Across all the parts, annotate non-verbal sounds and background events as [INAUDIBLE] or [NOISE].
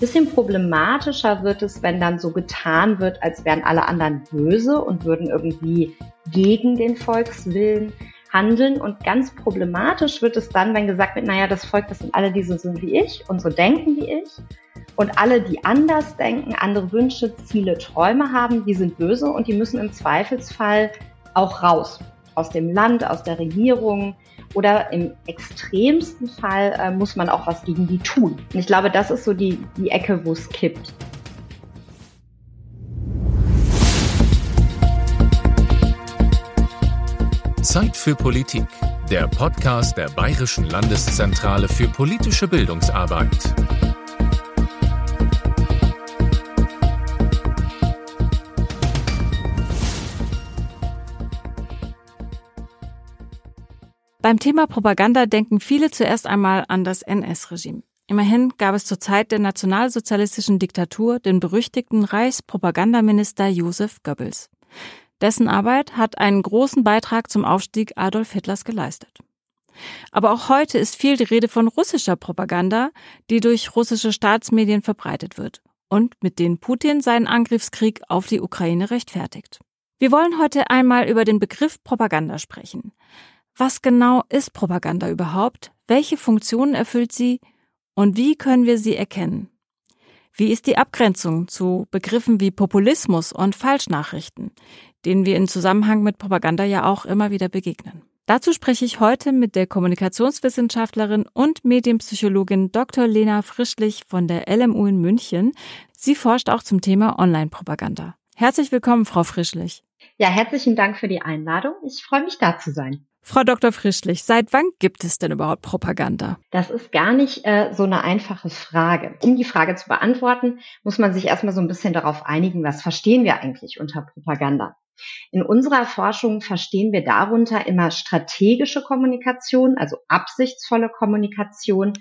Bisschen problematischer wird es, wenn dann so getan wird, als wären alle anderen böse und würden irgendwie gegen den Volkswillen handeln. Und ganz problematisch wird es dann, wenn gesagt wird, naja, das Volk, das sind alle, die so sind wie ich und so denken wie ich. Und alle, die anders denken, andere Wünsche, Ziele, Träume haben, die sind böse und die müssen im Zweifelsfall auch raus. Aus dem Land, aus der Regierung, oder im extremsten Fall äh, muss man auch was gegen die tun. Und ich glaube, das ist so die, die Ecke, wo es kippt. Zeit für Politik, der Podcast der Bayerischen Landeszentrale für politische Bildungsarbeit. Beim Thema Propaganda denken viele zuerst einmal an das NS-Regime. Immerhin gab es zur Zeit der nationalsozialistischen Diktatur den berüchtigten Reichspropagandaminister Josef Goebbels. Dessen Arbeit hat einen großen Beitrag zum Aufstieg Adolf Hitlers geleistet. Aber auch heute ist viel die Rede von russischer Propaganda, die durch russische Staatsmedien verbreitet wird und mit denen Putin seinen Angriffskrieg auf die Ukraine rechtfertigt. Wir wollen heute einmal über den Begriff Propaganda sprechen. Was genau ist Propaganda überhaupt? Welche Funktionen erfüllt sie? Und wie können wir sie erkennen? Wie ist die Abgrenzung zu Begriffen wie Populismus und Falschnachrichten, denen wir in Zusammenhang mit Propaganda ja auch immer wieder begegnen? Dazu spreche ich heute mit der Kommunikationswissenschaftlerin und Medienpsychologin Dr. Lena Frischlich von der LMU in München. Sie forscht auch zum Thema Online-Propaganda. Herzlich willkommen, Frau Frischlich. Ja, herzlichen Dank für die Einladung. Ich freue mich, da zu sein. Frau Dr. Frischlich, seit wann gibt es denn überhaupt Propaganda? Das ist gar nicht äh, so eine einfache Frage. Um die Frage zu beantworten, muss man sich erstmal so ein bisschen darauf einigen, was verstehen wir eigentlich unter Propaganda. In unserer Forschung verstehen wir darunter immer strategische Kommunikation, also absichtsvolle Kommunikation,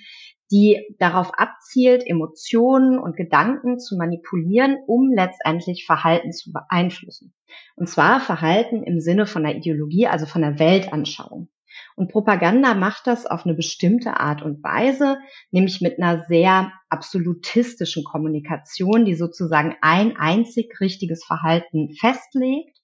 die darauf abzielt, Emotionen und Gedanken zu manipulieren, um letztendlich Verhalten zu beeinflussen. Und zwar Verhalten im Sinne von der Ideologie, also von der Weltanschauung. Und Propaganda macht das auf eine bestimmte Art und Weise, nämlich mit einer sehr absolutistischen Kommunikation, die sozusagen ein einzig richtiges Verhalten festlegt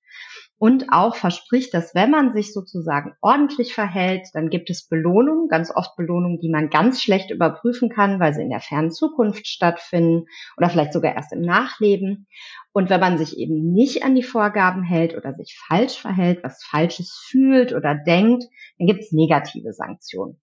und auch verspricht, dass wenn man sich sozusagen ordentlich verhält, dann gibt es Belohnungen, ganz oft Belohnungen, die man ganz schlecht überprüfen kann, weil sie in der fernen Zukunft stattfinden oder vielleicht sogar erst im Nachleben. Und wenn man sich eben nicht an die Vorgaben hält oder sich falsch verhält, was Falsches fühlt oder denkt, dann gibt es negative Sanktionen.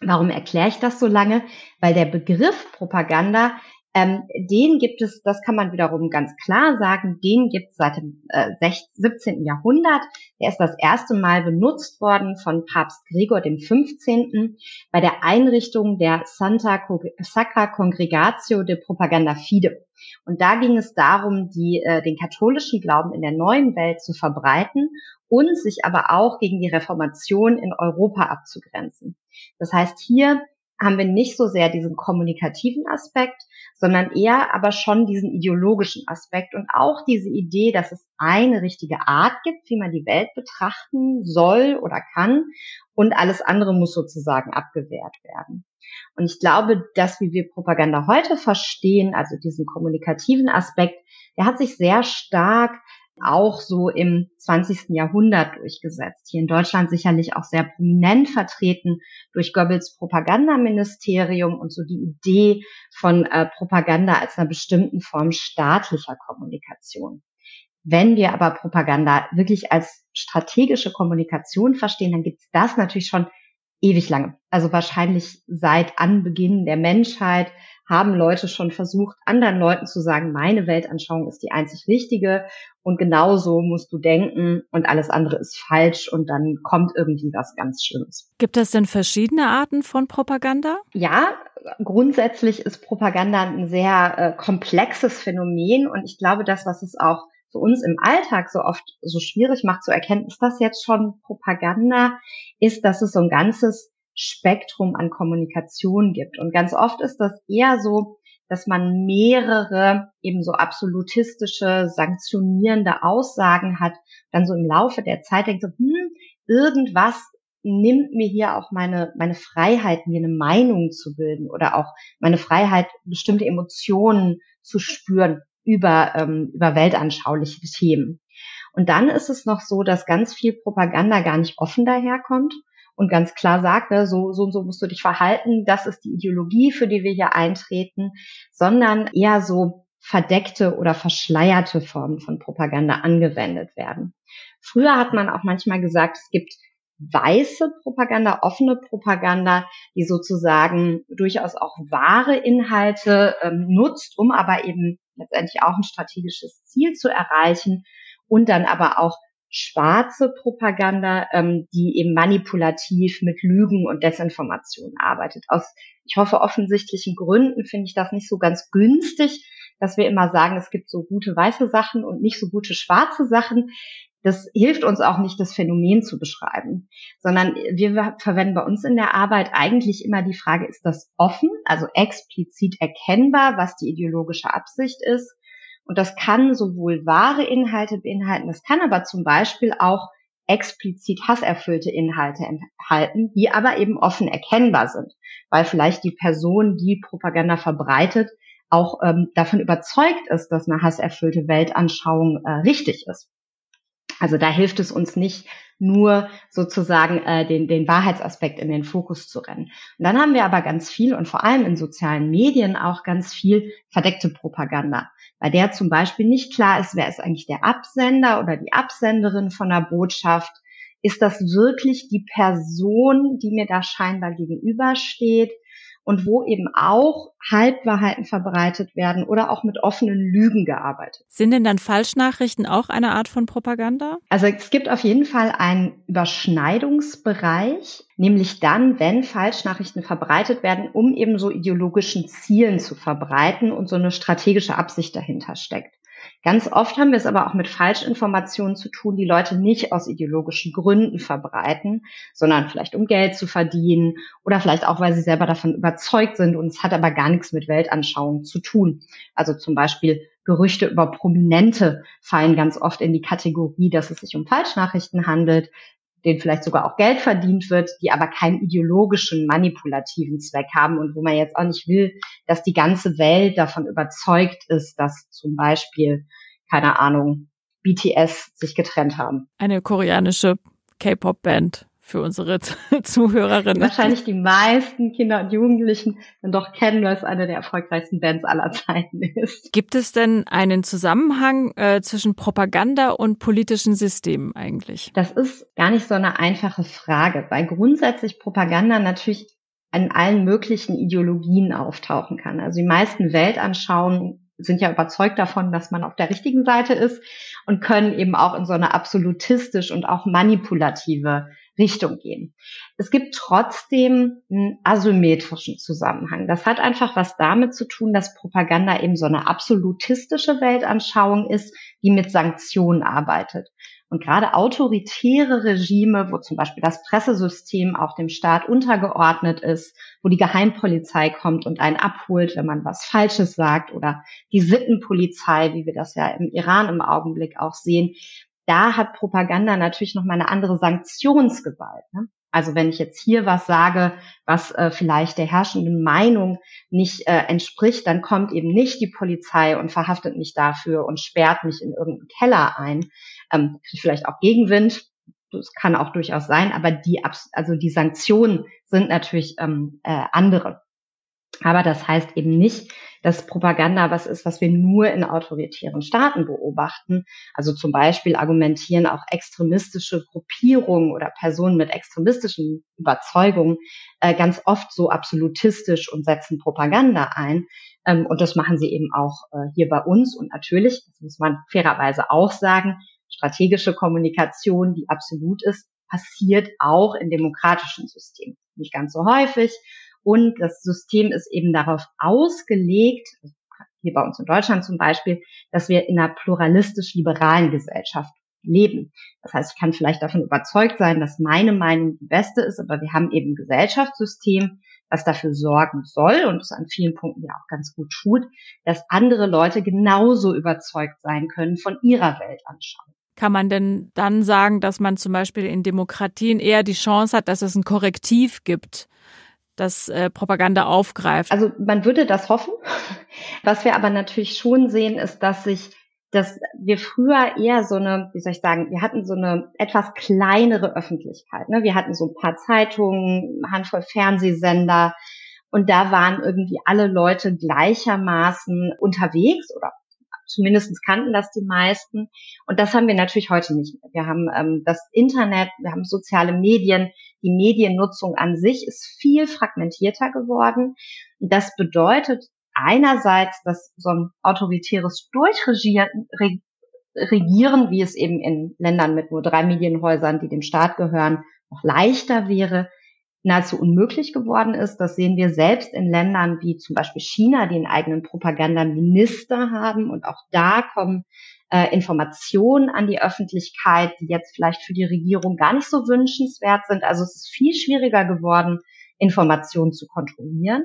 Warum erkläre ich das so lange? Weil der Begriff Propaganda ähm, den gibt es, das kann man wiederum ganz klar sagen, den gibt es seit dem äh, 17. Jahrhundert. Der ist das erste Mal benutzt worden von Papst Gregor dem 15. bei der Einrichtung der Santa Sacra Congregatio de Propaganda Fide. Und da ging es darum, die, äh, den katholischen Glauben in der neuen Welt zu verbreiten und sich aber auch gegen die Reformation in Europa abzugrenzen. Das heißt, hier haben wir nicht so sehr diesen kommunikativen Aspekt, sondern eher aber schon diesen ideologischen Aspekt und auch diese Idee, dass es eine richtige Art gibt, wie man die Welt betrachten soll oder kann und alles andere muss sozusagen abgewehrt werden. Und ich glaube, dass wie wir Propaganda heute verstehen, also diesen kommunikativen Aspekt, der hat sich sehr stark auch so im 20. Jahrhundert durchgesetzt. Hier in Deutschland sicherlich auch sehr prominent vertreten durch Goebbels Propagandaministerium und so die Idee von äh, Propaganda als einer bestimmten Form staatlicher Kommunikation. Wenn wir aber Propaganda wirklich als strategische Kommunikation verstehen, dann gibt es das natürlich schon ewig lange. Also wahrscheinlich seit Anbeginn der Menschheit haben Leute schon versucht, anderen Leuten zu sagen, meine Weltanschauung ist die einzig richtige und genauso musst du denken und alles andere ist falsch und dann kommt irgendwie was ganz Schlimmes. Gibt es denn verschiedene Arten von Propaganda? Ja, grundsätzlich ist Propaganda ein sehr äh, komplexes Phänomen und ich glaube, das, was es auch für uns im Alltag so oft so schwierig macht zu erkennen, ist das jetzt schon Propaganda, ist, dass es so ein ganzes Spektrum an Kommunikation gibt. Und ganz oft ist das eher so, dass man mehrere eben so absolutistische, sanktionierende Aussagen hat, dann so im Laufe der Zeit denkt so, hm, irgendwas nimmt mir hier auch meine, meine Freiheit, mir eine Meinung zu bilden oder auch meine Freiheit, bestimmte Emotionen zu spüren über, ähm, über weltanschauliche Themen. Und dann ist es noch so, dass ganz viel Propaganda gar nicht offen daherkommt und ganz klar sagt, ne, so, so und so musst du dich verhalten, das ist die Ideologie, für die wir hier eintreten, sondern eher so verdeckte oder verschleierte Formen von Propaganda angewendet werden. Früher hat man auch manchmal gesagt, es gibt weiße Propaganda, offene Propaganda, die sozusagen durchaus auch wahre Inhalte ähm, nutzt, um aber eben letztendlich auch ein strategisches Ziel zu erreichen und dann aber auch schwarze Propaganda, ähm, die eben manipulativ mit Lügen und Desinformation arbeitet. Aus, ich hoffe, offensichtlichen Gründen finde ich das nicht so ganz günstig, dass wir immer sagen, es gibt so gute weiße Sachen und nicht so gute schwarze Sachen. Das hilft uns auch nicht, das Phänomen zu beschreiben, sondern wir verwenden bei uns in der Arbeit eigentlich immer die Frage, ist das offen, also explizit erkennbar, was die ideologische Absicht ist? Und das kann sowohl wahre Inhalte beinhalten, das kann aber zum Beispiel auch explizit hasserfüllte Inhalte enthalten, die aber eben offen erkennbar sind, weil vielleicht die Person, die Propaganda verbreitet, auch ähm, davon überzeugt ist, dass eine hasserfüllte Weltanschauung äh, richtig ist. Also da hilft es uns nicht, nur sozusagen äh, den, den Wahrheitsaspekt in den Fokus zu rennen. Und dann haben wir aber ganz viel und vor allem in sozialen Medien auch ganz viel verdeckte Propaganda, bei der zum Beispiel nicht klar ist, wer ist eigentlich der Absender oder die Absenderin von der Botschaft. Ist das wirklich die Person, die mir da scheinbar gegenübersteht? Und wo eben auch Halbwahrheiten verbreitet werden oder auch mit offenen Lügen gearbeitet. Sind denn dann Falschnachrichten auch eine Art von Propaganda? Also es gibt auf jeden Fall einen Überschneidungsbereich, nämlich dann, wenn Falschnachrichten verbreitet werden, um eben so ideologischen Zielen zu verbreiten und so eine strategische Absicht dahinter steckt. Ganz oft haben wir es aber auch mit Falschinformationen zu tun, die Leute nicht aus ideologischen Gründen verbreiten, sondern vielleicht um Geld zu verdienen oder vielleicht auch, weil sie selber davon überzeugt sind und es hat aber gar nichts mit Weltanschauung zu tun. Also zum Beispiel Gerüchte über Prominente fallen ganz oft in die Kategorie, dass es sich um Falschnachrichten handelt denen vielleicht sogar auch Geld verdient wird, die aber keinen ideologischen, manipulativen Zweck haben und wo man jetzt auch nicht will, dass die ganze Welt davon überzeugt ist, dass zum Beispiel, keine Ahnung, BTS sich getrennt haben. Eine koreanische K-Pop-Band für unsere [LAUGHS] Zuhörerinnen. Wahrscheinlich die meisten Kinder und Jugendlichen dann doch kennen, weil es eine der erfolgreichsten Bands aller Zeiten ist. Gibt es denn einen Zusammenhang äh, zwischen Propaganda und politischen Systemen eigentlich? Das ist gar nicht so eine einfache Frage, weil grundsätzlich Propaganda natürlich an allen möglichen Ideologien auftauchen kann. Also die meisten Weltanschauungen sind ja überzeugt davon, dass man auf der richtigen Seite ist und können eben auch in so eine absolutistisch und auch manipulative Richtung gehen. Es gibt trotzdem einen asymmetrischen Zusammenhang. Das hat einfach was damit zu tun, dass Propaganda eben so eine absolutistische Weltanschauung ist, die mit Sanktionen arbeitet. Und gerade autoritäre Regime, wo zum Beispiel das Pressesystem auch dem Staat untergeordnet ist, wo die Geheimpolizei kommt und einen abholt, wenn man was Falsches sagt, oder die Sittenpolizei, wie wir das ja im Iran im Augenblick auch sehen, da hat Propaganda natürlich noch mal eine andere Sanktionsgewalt. Ne? Also wenn ich jetzt hier was sage, was äh, vielleicht der herrschenden Meinung nicht äh, entspricht, dann kommt eben nicht die Polizei und verhaftet mich dafür und sperrt mich in irgendeinen Keller ein. Ähm, vielleicht auch Gegenwind, das kann auch durchaus sein, aber die, also die Sanktionen sind natürlich ähm, äh, andere. Aber das heißt eben nicht, dass Propaganda was ist, was wir nur in autoritären Staaten beobachten. Also zum Beispiel argumentieren auch extremistische Gruppierungen oder Personen mit extremistischen Überzeugungen äh, ganz oft so absolutistisch und setzen Propaganda ein. Ähm, und das machen sie eben auch äh, hier bei uns. Und natürlich, das muss man fairerweise auch sagen, strategische Kommunikation, die absolut ist, passiert auch in demokratischen Systemen. Nicht ganz so häufig, und das System ist eben darauf ausgelegt, hier bei uns in Deutschland zum Beispiel, dass wir in einer pluralistisch-liberalen Gesellschaft leben. Das heißt, ich kann vielleicht davon überzeugt sein, dass meine Meinung die beste ist, aber wir haben eben ein Gesellschaftssystem, was dafür sorgen soll und es an vielen Punkten ja auch ganz gut tut, dass andere Leute genauso überzeugt sein können von ihrer Weltanschauung. kann man denn dann sagen, dass man zum Beispiel in Demokratien eher die Chance hat, dass es ein Korrektiv gibt, das äh, Propaganda aufgreift? Also man würde das hoffen. Was wir aber natürlich schon sehen, ist, dass sich dass wir früher eher so eine, wie soll ich sagen, wir hatten so eine etwas kleinere Öffentlichkeit. Ne? Wir hatten so ein paar Zeitungen, Handvoll Fernsehsender und da waren irgendwie alle Leute gleichermaßen unterwegs oder zumindest kannten das die meisten. Und das haben wir natürlich heute nicht mehr. Wir haben ähm, das Internet, wir haben soziale Medien, die Mediennutzung an sich ist viel fragmentierter geworden. Und das bedeutet einerseits, dass so ein autoritäres Durchregieren, Regieren, wie es eben in Ländern mit nur drei Medienhäusern, die dem Staat gehören, noch leichter wäre, nahezu unmöglich geworden ist. Das sehen wir selbst in Ländern wie zum Beispiel China, die einen eigenen Propagandaminister haben. Und auch da kommen äh, Informationen an die Öffentlichkeit, die jetzt vielleicht für die Regierung gar nicht so wünschenswert sind. Also es ist viel schwieriger geworden, Informationen zu kontrollieren.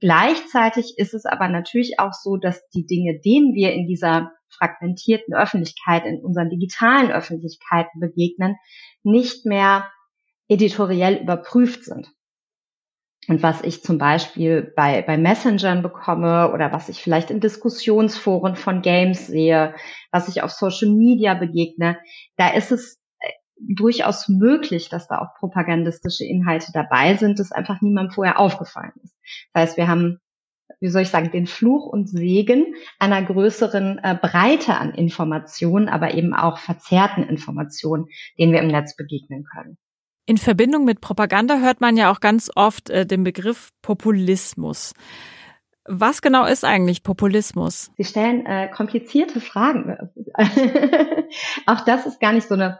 Gleichzeitig ist es aber natürlich auch so, dass die Dinge, denen wir in dieser fragmentierten Öffentlichkeit, in unseren digitalen Öffentlichkeiten begegnen, nicht mehr editoriell überprüft sind. Und was ich zum Beispiel bei, bei Messengern bekomme oder was ich vielleicht in Diskussionsforen von Games sehe, was ich auf Social Media begegne, da ist es äh, durchaus möglich, dass da auch propagandistische Inhalte dabei sind, das einfach niemandem vorher aufgefallen ist. Das heißt, wir haben, wie soll ich sagen, den Fluch und Segen einer größeren äh, Breite an Informationen, aber eben auch verzerrten Informationen, denen wir im Netz begegnen können. In Verbindung mit Propaganda hört man ja auch ganz oft äh, den Begriff Populismus. Was genau ist eigentlich Populismus? Sie stellen äh, komplizierte Fragen. [LAUGHS] auch das ist gar nicht so eine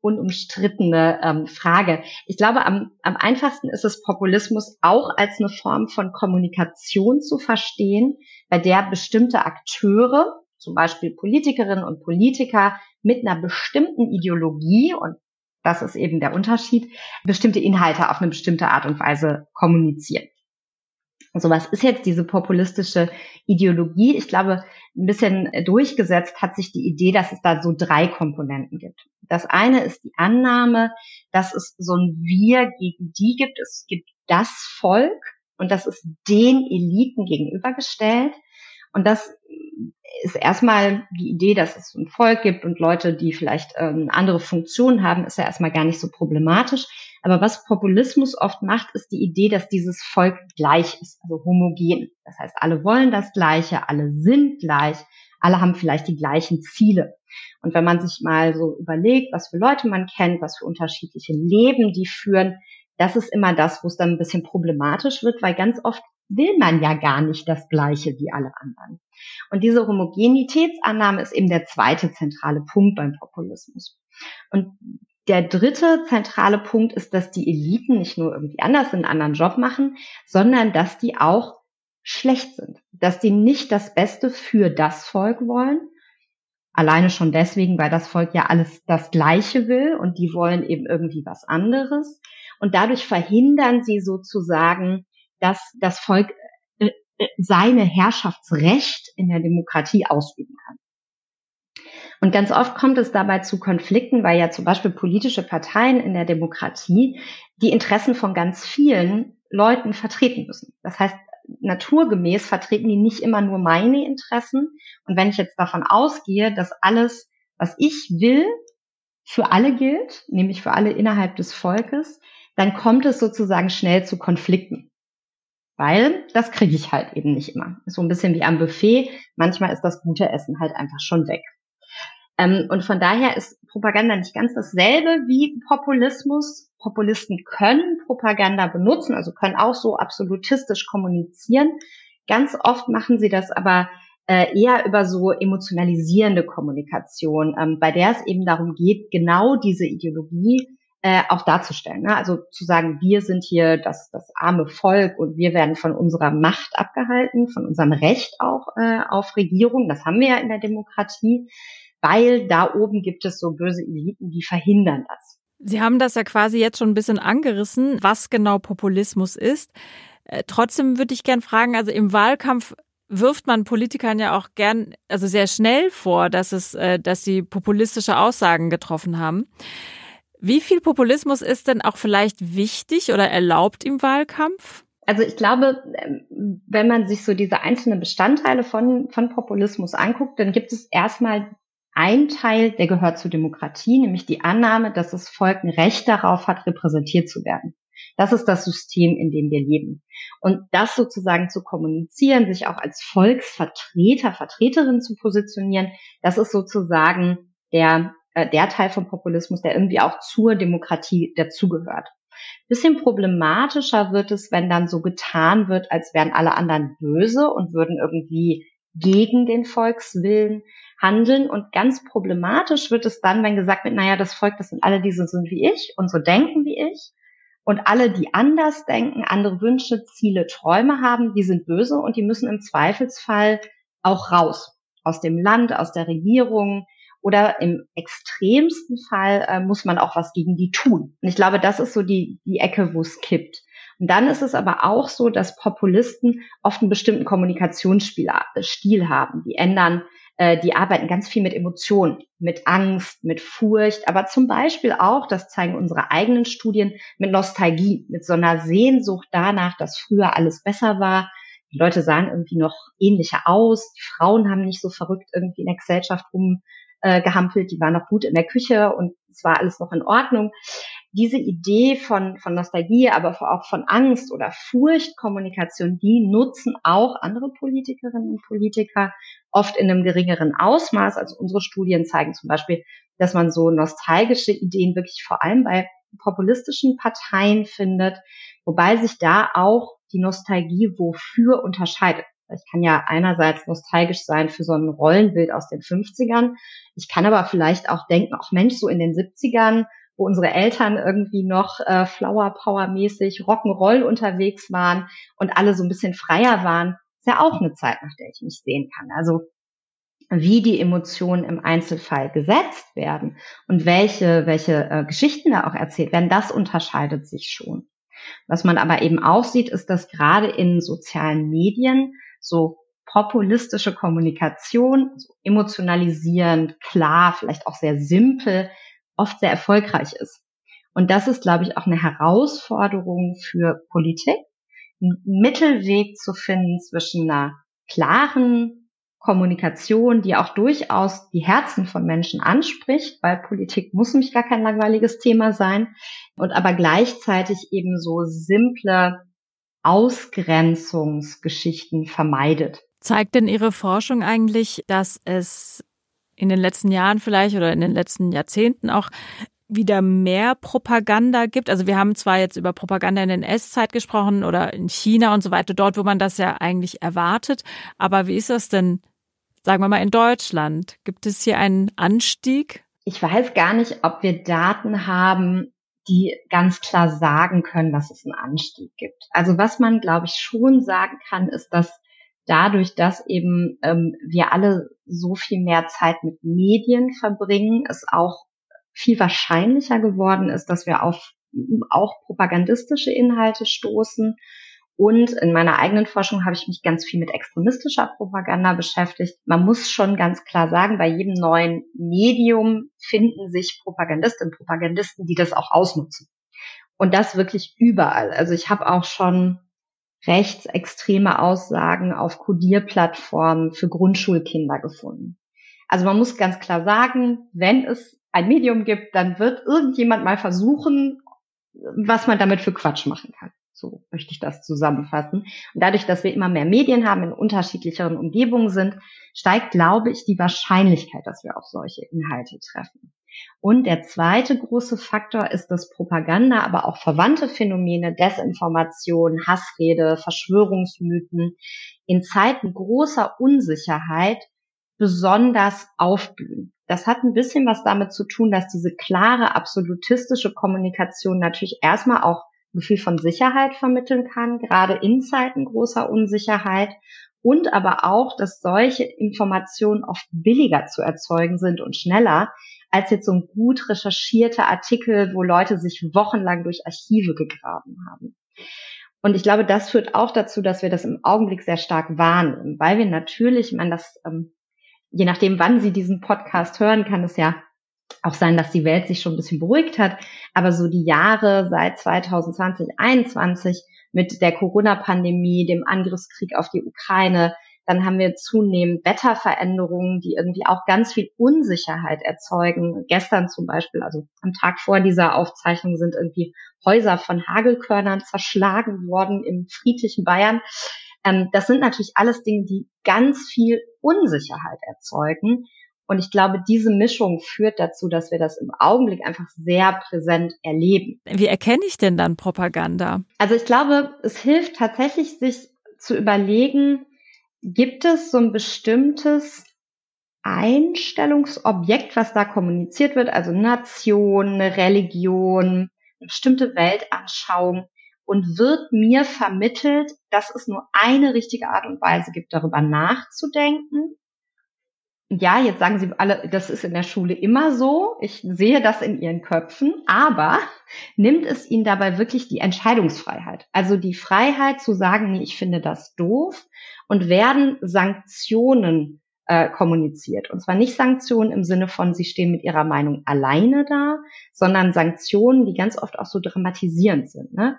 unumstrittene ähm, Frage. Ich glaube, am, am einfachsten ist es Populismus auch als eine Form von Kommunikation zu verstehen, bei der bestimmte Akteure, zum Beispiel Politikerinnen und Politiker, mit einer bestimmten Ideologie und das ist eben der Unterschied, bestimmte Inhalte auf eine bestimmte Art und Weise kommunizieren. Also was ist jetzt diese populistische Ideologie? Ich glaube, ein bisschen durchgesetzt hat sich die Idee, dass es da so drei Komponenten gibt. Das eine ist die Annahme, dass es so ein Wir gegen die gibt. Es gibt das Volk und das ist den Eliten gegenübergestellt. Und das ist erstmal die Idee, dass es ein Volk gibt und Leute, die vielleicht ähm, andere Funktionen haben, ist ja erstmal gar nicht so problematisch. Aber was Populismus oft macht, ist die Idee, dass dieses Volk gleich ist, also homogen. Das heißt, alle wollen das Gleiche, alle sind gleich, alle haben vielleicht die gleichen Ziele. Und wenn man sich mal so überlegt, was für Leute man kennt, was für unterschiedliche Leben die führen, das ist immer das, wo es dann ein bisschen problematisch wird, weil ganz oft will man ja gar nicht das Gleiche wie alle anderen. Und diese Homogenitätsannahme ist eben der zweite zentrale Punkt beim Populismus. Und der dritte zentrale Punkt ist, dass die Eliten nicht nur irgendwie anders einen anderen Job machen, sondern dass die auch schlecht sind, dass die nicht das Beste für das Volk wollen. Alleine schon deswegen, weil das Volk ja alles das Gleiche will und die wollen eben irgendwie was anderes. Und dadurch verhindern sie sozusagen, dass das Volk äh, äh, seine Herrschaftsrecht in der Demokratie ausüben kann. Und ganz oft kommt es dabei zu Konflikten, weil ja zum Beispiel politische Parteien in der Demokratie die Interessen von ganz vielen Leuten vertreten müssen. Das heißt, naturgemäß vertreten die nicht immer nur meine Interessen. Und wenn ich jetzt davon ausgehe, dass alles, was ich will, für alle gilt, nämlich für alle innerhalb des Volkes, dann kommt es sozusagen schnell zu Konflikten. Weil das kriege ich halt eben nicht immer. so ein bisschen wie am Buffet. Manchmal ist das gute Essen halt einfach schon weg. Ähm, und von daher ist Propaganda nicht ganz dasselbe wie Populismus. Populisten können Propaganda benutzen, also können auch so absolutistisch kommunizieren. Ganz oft machen sie das aber äh, eher über so emotionalisierende Kommunikation, ähm, bei der es eben darum geht, genau diese Ideologie äh, auch darzustellen. Ne? Also zu sagen, wir sind hier das, das arme Volk und wir werden von unserer Macht abgehalten, von unserem Recht auch äh, auf Regierung. Das haben wir ja in der Demokratie weil da oben gibt es so böse Eliten, die verhindern das. Sie haben das ja quasi jetzt schon ein bisschen angerissen, was genau Populismus ist. Äh, trotzdem würde ich gern fragen, also im Wahlkampf wirft man Politikern ja auch gern, also sehr schnell vor, dass es, äh, dass sie populistische Aussagen getroffen haben. Wie viel Populismus ist denn auch vielleicht wichtig oder erlaubt im Wahlkampf? Also ich glaube, wenn man sich so diese einzelnen Bestandteile von, von Populismus anguckt, dann gibt es erstmal ein Teil, der gehört zur Demokratie, nämlich die Annahme, dass das Volk ein Recht darauf hat, repräsentiert zu werden. Das ist das System, in dem wir leben. Und das sozusagen zu kommunizieren, sich auch als Volksvertreter, Vertreterin zu positionieren, das ist sozusagen der, äh, der Teil vom Populismus, der irgendwie auch zur Demokratie dazugehört. Bisschen problematischer wird es, wenn dann so getan wird, als wären alle anderen böse und würden irgendwie gegen den Volkswillen handeln. Und ganz problematisch wird es dann, wenn gesagt wird, naja, das Volk, das sind alle, die so sind wie ich und so denken wie ich. Und alle, die anders denken, andere Wünsche, Ziele, Träume haben, die sind böse und die müssen im Zweifelsfall auch raus. Aus dem Land, aus der Regierung, oder im extremsten Fall äh, muss man auch was gegen die tun. Und ich glaube, das ist so die, die Ecke, wo es kippt. Und dann ist es aber auch so, dass Populisten oft einen bestimmten Kommunikationsstil äh, haben. Die ändern, äh, die arbeiten ganz viel mit Emotionen, mit Angst, mit Furcht, aber zum Beispiel auch, das zeigen unsere eigenen Studien, mit Nostalgie, mit so einer Sehnsucht danach, dass früher alles besser war. Die Leute sahen irgendwie noch ähnlicher aus. Die Frauen haben nicht so verrückt irgendwie in der Gesellschaft rum äh, gehampelt, die war noch gut in der Küche und es war alles noch in Ordnung. Diese Idee von, von Nostalgie, aber auch von Angst oder Furchtkommunikation, die nutzen auch andere Politikerinnen und Politiker oft in einem geringeren Ausmaß. Also unsere Studien zeigen zum Beispiel, dass man so nostalgische Ideen wirklich vor allem bei populistischen Parteien findet, wobei sich da auch die Nostalgie wofür unterscheidet. Ich kann ja einerseits nostalgisch sein für so ein Rollenbild aus den 50ern. Ich kann aber vielleicht auch denken, auch Mensch, so in den 70ern, wo unsere Eltern irgendwie noch äh, Flower Power mäßig Rock'n'Roll unterwegs waren und alle so ein bisschen freier waren, ist ja auch eine Zeit, nach der ich mich sehen kann. Also wie die Emotionen im Einzelfall gesetzt werden und welche, welche äh, Geschichten da auch erzählt werden, das unterscheidet sich schon. Was man aber eben auch sieht, ist, dass gerade in sozialen Medien so populistische Kommunikation, so emotionalisierend, klar, vielleicht auch sehr simpel, oft sehr erfolgreich ist. Und das ist, glaube ich, auch eine Herausforderung für Politik, einen Mittelweg zu finden zwischen einer klaren Kommunikation, die auch durchaus die Herzen von Menschen anspricht, weil Politik muss nämlich gar kein langweiliges Thema sein, und aber gleichzeitig eben so simple Ausgrenzungsgeschichten vermeidet. Zeigt denn Ihre Forschung eigentlich, dass es in den letzten Jahren vielleicht oder in den letzten Jahrzehnten auch wieder mehr Propaganda gibt. Also wir haben zwar jetzt über Propaganda in der NS-Zeit gesprochen oder in China und so weiter, dort, wo man das ja eigentlich erwartet. Aber wie ist das denn, sagen wir mal, in Deutschland? Gibt es hier einen Anstieg? Ich weiß gar nicht, ob wir Daten haben, die ganz klar sagen können, dass es einen Anstieg gibt. Also was man, glaube ich, schon sagen kann, ist, dass dadurch, dass eben ähm, wir alle so viel mehr Zeit mit Medien verbringen, es auch viel wahrscheinlicher geworden ist, dass wir auf auch propagandistische Inhalte stoßen und in meiner eigenen Forschung habe ich mich ganz viel mit extremistischer Propaganda beschäftigt. Man muss schon ganz klar sagen, bei jedem neuen Medium finden sich Propagandistinnen und Propagandisten, die das auch ausnutzen. Und das wirklich überall. Also ich habe auch schon rechtsextreme Aussagen auf Codierplattformen für Grundschulkinder gefunden. Also man muss ganz klar sagen, wenn es ein Medium gibt, dann wird irgendjemand mal versuchen, was man damit für Quatsch machen kann. So möchte ich das zusammenfassen. Und dadurch, dass wir immer mehr Medien haben, in unterschiedlicheren Umgebungen sind, steigt, glaube ich, die Wahrscheinlichkeit, dass wir auf solche Inhalte treffen. Und der zweite große Faktor ist, dass Propaganda, aber auch verwandte Phänomene, Desinformation, Hassrede, Verschwörungsmythen in Zeiten großer Unsicherheit besonders aufblühen. Das hat ein bisschen was damit zu tun, dass diese klare absolutistische Kommunikation natürlich erstmal auch Gefühl von Sicherheit vermitteln kann, gerade in Zeiten großer Unsicherheit und aber auch, dass solche Informationen oft billiger zu erzeugen sind und schneller als jetzt so ein gut recherchierter Artikel, wo Leute sich wochenlang durch Archive gegraben haben. Und ich glaube, das führt auch dazu, dass wir das im Augenblick sehr stark wahrnehmen, weil wir natürlich, man das, ähm, je nachdem, wann Sie diesen Podcast hören, kann es ja auch sein, dass die Welt sich schon ein bisschen beruhigt hat. Aber so die Jahre seit 2020, 2021 mit der Corona-Pandemie, dem Angriffskrieg auf die Ukraine, dann haben wir zunehmend Wetterveränderungen, die irgendwie auch ganz viel Unsicherheit erzeugen. Gestern zum Beispiel, also am Tag vor dieser Aufzeichnung sind irgendwie Häuser von Hagelkörnern zerschlagen worden im friedlichen Bayern. Ähm, das sind natürlich alles Dinge, die ganz viel Unsicherheit erzeugen. Und ich glaube, diese Mischung führt dazu, dass wir das im Augenblick einfach sehr präsent erleben. Wie erkenne ich denn dann Propaganda? Also ich glaube, es hilft tatsächlich, sich zu überlegen, Gibt es so ein bestimmtes Einstellungsobjekt, was da kommuniziert wird, also Nation, eine Religion, eine bestimmte Weltanschauung und wird mir vermittelt, dass es nur eine richtige Art und Weise gibt, darüber nachzudenken. Ja, jetzt sagen Sie alle, das ist in der Schule immer so. Ich sehe das in Ihren Köpfen. Aber [LAUGHS] nimmt es Ihnen dabei wirklich die Entscheidungsfreiheit? Also die Freiheit zu sagen, nee, ich finde das doof und werden Sanktionen äh, kommuniziert. Und zwar nicht Sanktionen im Sinne von, sie stehen mit ihrer Meinung alleine da, sondern Sanktionen, die ganz oft auch so dramatisierend sind. Ne?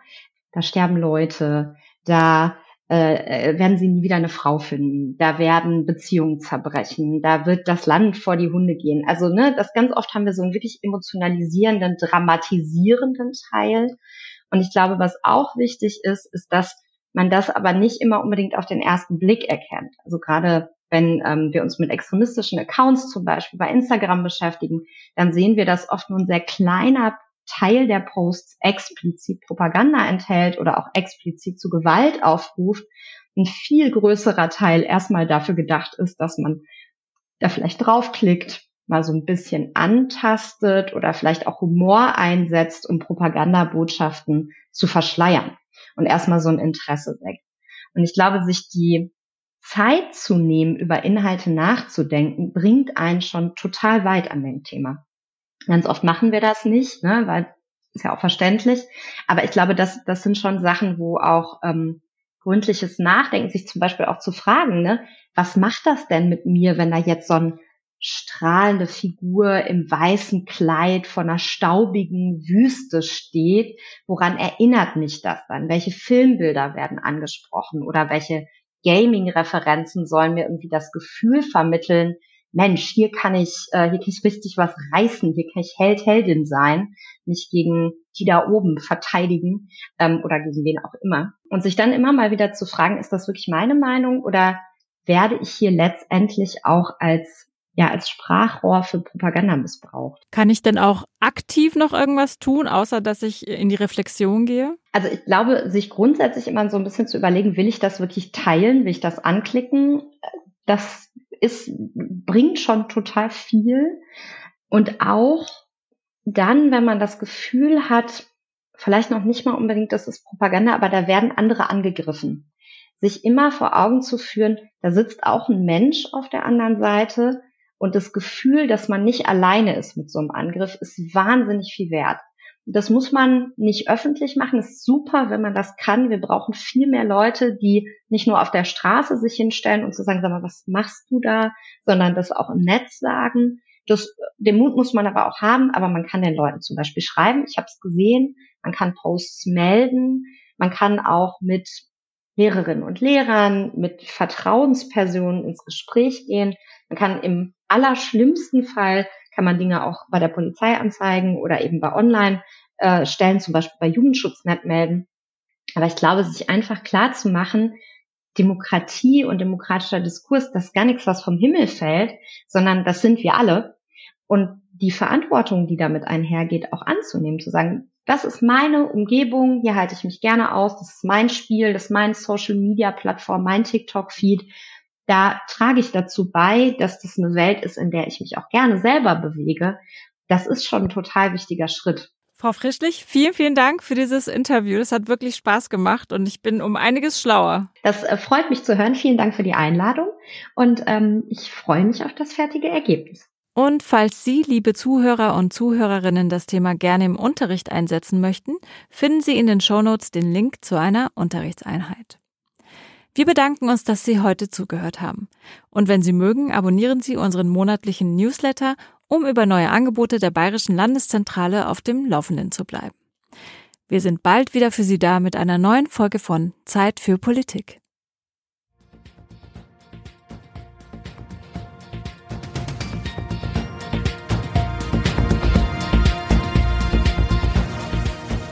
Da sterben Leute, da äh, werden sie nie wieder eine Frau finden, da werden Beziehungen zerbrechen, da wird das Land vor die Hunde gehen. Also ne, das ganz oft haben wir so einen wirklich emotionalisierenden, dramatisierenden Teil. Und ich glaube, was auch wichtig ist, ist, dass man das aber nicht immer unbedingt auf den ersten Blick erkennt. Also gerade wenn ähm, wir uns mit extremistischen Accounts zum Beispiel bei Instagram beschäftigen, dann sehen wir, dass oft nur ein sehr kleiner Teil der Posts explizit Propaganda enthält oder auch explizit zu Gewalt aufruft. Ein viel größerer Teil erstmal dafür gedacht ist, dass man da vielleicht draufklickt, mal so ein bisschen antastet oder vielleicht auch Humor einsetzt, um Propagandabotschaften zu verschleiern und erstmal so ein Interesse weckt. Und ich glaube, sich die Zeit zu nehmen, über Inhalte nachzudenken, bringt einen schon total weit an dem Thema. Ganz oft machen wir das nicht, ne, weil ist ja auch verständlich. Aber ich glaube, das, das sind schon Sachen, wo auch ähm, gründliches Nachdenken, sich zum Beispiel auch zu fragen, ne, was macht das denn mit mir, wenn da jetzt so ein strahlende Figur im weißen Kleid vor einer staubigen Wüste steht. Woran erinnert mich das dann? Welche Filmbilder werden angesprochen oder welche Gaming-Referenzen sollen mir irgendwie das Gefühl vermitteln, Mensch, hier kann ich, äh, hier kann ich richtig was reißen, hier kann ich Held, Heldin sein, mich gegen die da oben verteidigen ähm, oder gegen wen auch immer. Und sich dann immer mal wieder zu fragen, ist das wirklich meine Meinung oder werde ich hier letztendlich auch als ja als Sprachrohr für Propaganda missbraucht. Kann ich denn auch aktiv noch irgendwas tun, außer dass ich in die Reflexion gehe? Also ich glaube, sich grundsätzlich immer so ein bisschen zu überlegen, will ich das wirklich teilen, will ich das anklicken? Das ist, bringt schon total viel. Und auch dann, wenn man das Gefühl hat, vielleicht noch nicht mal unbedingt, das ist Propaganda, aber da werden andere angegriffen. Sich immer vor Augen zu führen, da sitzt auch ein Mensch auf der anderen Seite, und das Gefühl, dass man nicht alleine ist mit so einem Angriff, ist wahnsinnig viel wert. Das muss man nicht öffentlich machen. Es ist super, wenn man das kann. Wir brauchen viel mehr Leute, die nicht nur auf der Straße sich hinstellen und zu sagen, sag mal, was machst du da, sondern das auch im Netz sagen. Das, den Mut muss man aber auch haben, aber man kann den Leuten zum Beispiel schreiben. Ich habe es gesehen. Man kann Posts melden. Man kann auch mit Lehrerinnen und Lehrern, mit Vertrauenspersonen ins Gespräch gehen. Man kann im allerschlimmsten Fall kann man Dinge auch bei der Polizei anzeigen oder eben bei Online-Stellen, äh, zum Beispiel bei Jugendschutznet melden. Aber ich glaube, sich einfach klar zu machen, Demokratie und demokratischer Diskurs, das ist gar nichts, was vom Himmel fällt, sondern das sind wir alle. Und die Verantwortung, die damit einhergeht, auch anzunehmen, zu sagen, das ist meine Umgebung, hier halte ich mich gerne aus, das ist mein Spiel, das ist mein Social Media Plattform, mein TikTok Feed da trage ich dazu bei, dass das eine Welt ist, in der ich mich auch gerne selber bewege. Das ist schon ein total wichtiger Schritt. Frau Frischlich, vielen, vielen Dank für dieses Interview. Das hat wirklich Spaß gemacht und ich bin um einiges schlauer. Das äh, freut mich zu hören. Vielen Dank für die Einladung und ähm, ich freue mich auf das fertige Ergebnis. Und falls Sie, liebe Zuhörer und Zuhörerinnen, das Thema gerne im Unterricht einsetzen möchten, finden Sie in den Shownotes den Link zu einer Unterrichtseinheit. Wir bedanken uns, dass Sie heute zugehört haben. Und wenn Sie mögen, abonnieren Sie unseren monatlichen Newsletter, um über neue Angebote der Bayerischen Landeszentrale auf dem Laufenden zu bleiben. Wir sind bald wieder für Sie da mit einer neuen Folge von Zeit für Politik.